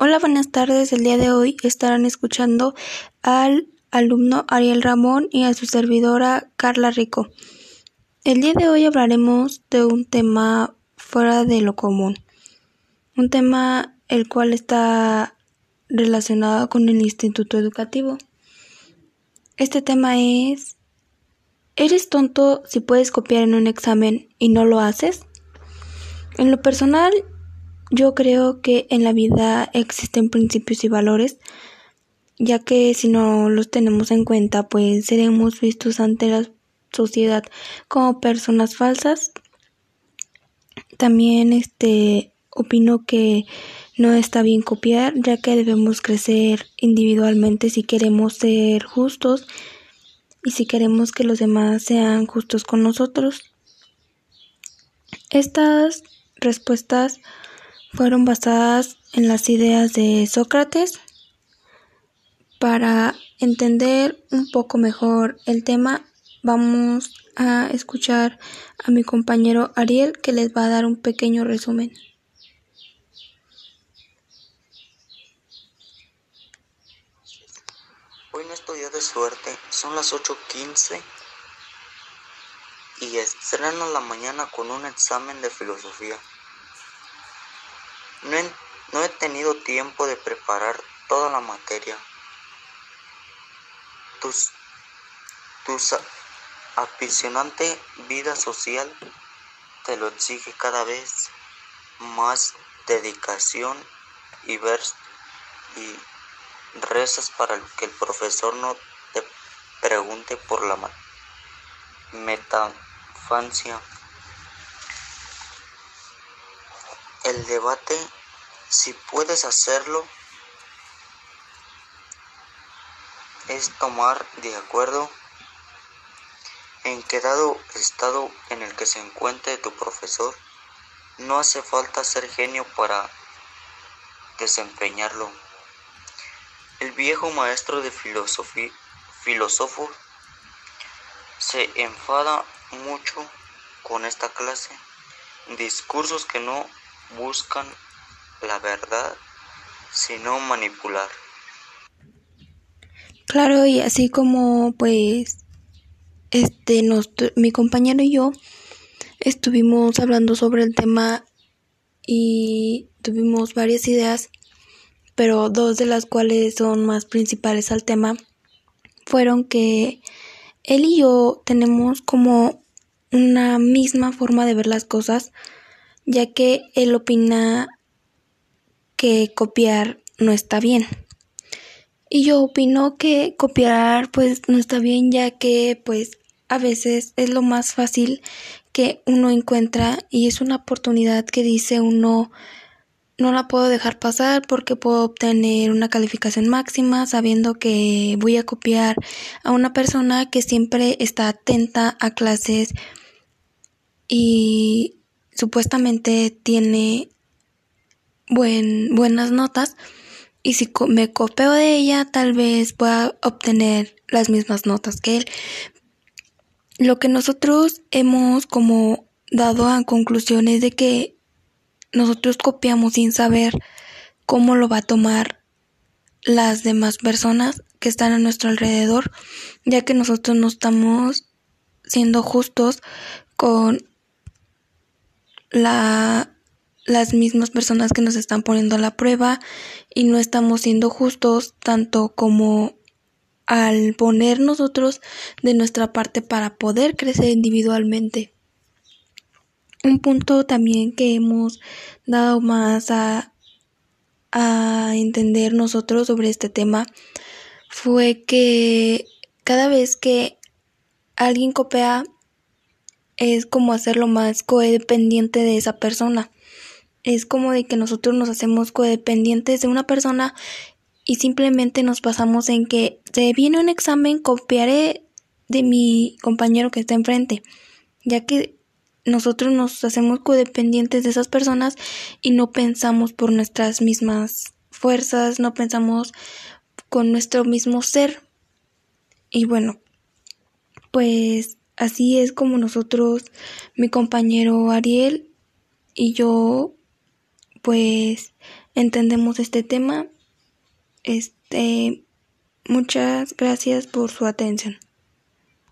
Hola, buenas tardes. El día de hoy estarán escuchando al alumno Ariel Ramón y a su servidora Carla Rico. El día de hoy hablaremos de un tema fuera de lo común. Un tema el cual está relacionado con el instituto educativo. Este tema es ¿Eres tonto si puedes copiar en un examen y no lo haces? En lo personal, yo creo que en la vida existen principios y valores, ya que si no los tenemos en cuenta, pues seremos vistos ante la sociedad como personas falsas. También este opino que no está bien copiar, ya que debemos crecer individualmente si queremos ser justos y si queremos que los demás sean justos con nosotros. Estas respuestas fueron basadas en las ideas de Sócrates. Para entender un poco mejor el tema, vamos a escuchar a mi compañero Ariel que les va a dar un pequeño resumen. Hoy no estoy de suerte, son las 8.15 y estreno la mañana con un examen de filosofía. No he, tenido tiempo de preparar toda la materia. Tus, tu apasionante vida social te lo exige cada vez más dedicación y y rezas para que el profesor no te pregunte por la metafancia el debate, si puedes hacerlo, es tomar de acuerdo en que dado estado en el que se encuentre tu profesor, no hace falta ser genio para desempeñarlo. El viejo maestro de filosofía, filósofo se enfada mucho con esta clase, discursos que no buscan la verdad, sino manipular. Claro, y así como pues este nos, mi compañero y yo estuvimos hablando sobre el tema y tuvimos varias ideas, pero dos de las cuales son más principales al tema fueron que él y yo tenemos como una misma forma de ver las cosas ya que él opina que copiar no está bien. Y yo opino que copiar pues no está bien ya que pues a veces es lo más fácil que uno encuentra y es una oportunidad que dice uno no la puedo dejar pasar porque puedo obtener una calificación máxima sabiendo que voy a copiar a una persona que siempre está atenta a clases y supuestamente tiene buen, buenas notas y si me copio de ella tal vez pueda obtener las mismas notas que él. Lo que nosotros hemos como dado a conclusiones de que nosotros copiamos sin saber cómo lo va a tomar las demás personas que están a nuestro alrededor, ya que nosotros no estamos siendo justos con la, las mismas personas que nos están poniendo a la prueba y no estamos siendo justos tanto como al poner nosotros de nuestra parte para poder crecer individualmente. Un punto también que hemos dado más a, a entender nosotros sobre este tema fue que cada vez que alguien copia es como hacerlo más codependiente de esa persona. Es como de que nosotros nos hacemos codependientes de una persona y simplemente nos pasamos en que se viene un examen, copiaré de mi compañero que está enfrente, ya que nosotros nos hacemos codependientes de esas personas y no pensamos por nuestras mismas fuerzas, no pensamos con nuestro mismo ser. Y bueno, pues Así es como nosotros, mi compañero Ariel y yo, pues entendemos este tema. Este, muchas gracias por su atención.